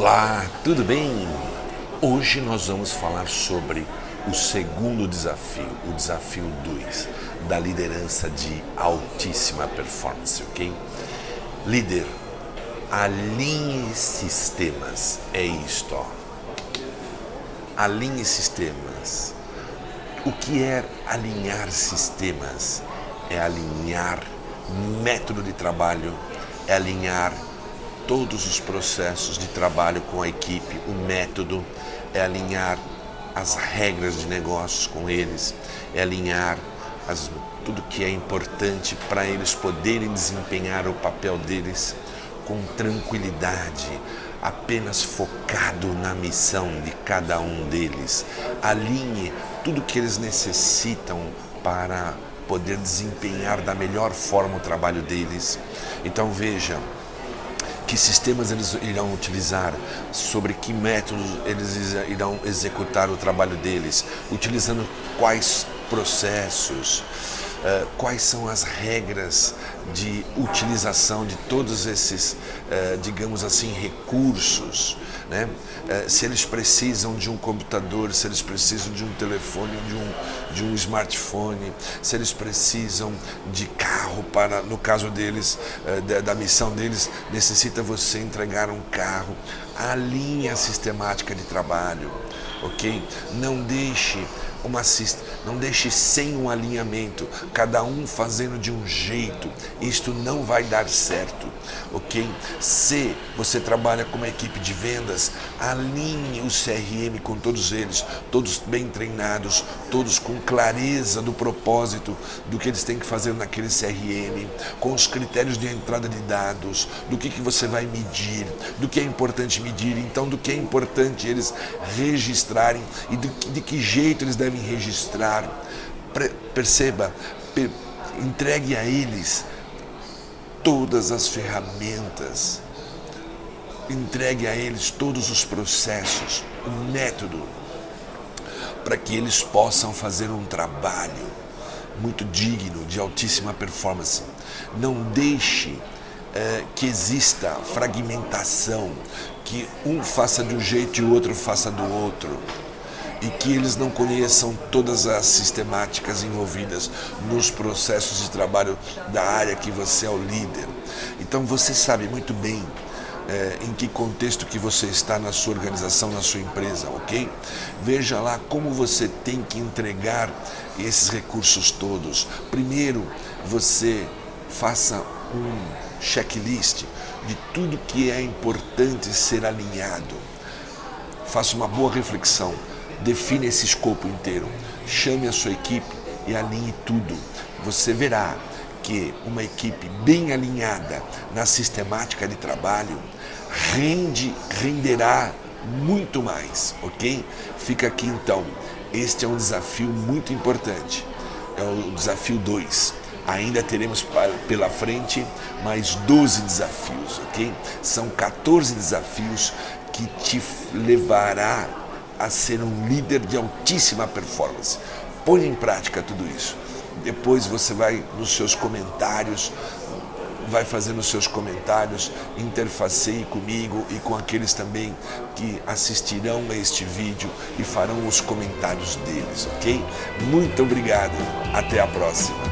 Olá, tudo bem? Hoje nós vamos falar sobre o segundo desafio, o desafio 2, da liderança de altíssima performance, ok? Líder, alinhe sistemas, é isto, ó. Alinhe sistemas. O que é alinhar sistemas? É alinhar método de trabalho, é alinhar todos os processos de trabalho com a equipe, o método é alinhar as regras de negócios com eles, é alinhar as, tudo que é importante para eles poderem desempenhar o papel deles com tranquilidade, apenas focado na missão de cada um deles. Alinhe tudo que eles necessitam para poder desempenhar da melhor forma o trabalho deles. Então veja, que sistemas eles irão utilizar, sobre que métodos eles irão executar o trabalho deles, utilizando quais processos, uh, quais são as regras de utilização de todos esses, uh, digamos assim, recursos né? É, se eles precisam de um computador, se eles precisam de um telefone, de um, de um smartphone, se eles precisam de carro para, no caso deles, da, da missão deles, necessita você entregar um carro. A linha sistemática de trabalho, ok? Não deixe uma não deixe sem um alinhamento, cada um fazendo de um jeito. Isto não vai dar certo, ok? Se você trabalha com uma equipe de vendas, alinhe o CRM com todos eles, todos bem treinados, todos com clareza do propósito do que eles têm que fazer naquele CRM, com os critérios de entrada de dados, do que, que você vai medir, do que é importante medir, então do que é importante eles registrarem e de, de que jeito eles devem devem registrar. Perceba, entregue a eles todas as ferramentas, entregue a eles todos os processos, o método, para que eles possam fazer um trabalho muito digno, de altíssima performance. Não deixe é, que exista fragmentação, que um faça de um jeito e o outro faça do outro e que eles não conheçam todas as sistemáticas envolvidas nos processos de trabalho da área que você é o líder. Então você sabe muito bem é, em que contexto que você está na sua organização, na sua empresa, ok? Veja lá como você tem que entregar esses recursos todos. Primeiro, você faça um checklist de tudo que é importante ser alinhado. Faça uma boa reflexão Define esse escopo inteiro. Chame a sua equipe e alinhe tudo. Você verá que uma equipe bem alinhada na sistemática de trabalho rende, renderá muito mais, ok? Fica aqui então. Este é um desafio muito importante. É o desafio 2. Ainda teremos pela frente mais 12 desafios, ok? São 14 desafios que te levará a ser um líder de altíssima performance. Põe em prática tudo isso. Depois você vai nos seus comentários, vai fazendo seus comentários, interfaceie comigo e com aqueles também que assistirão a este vídeo e farão os comentários deles, ok? Muito obrigado, até a próxima.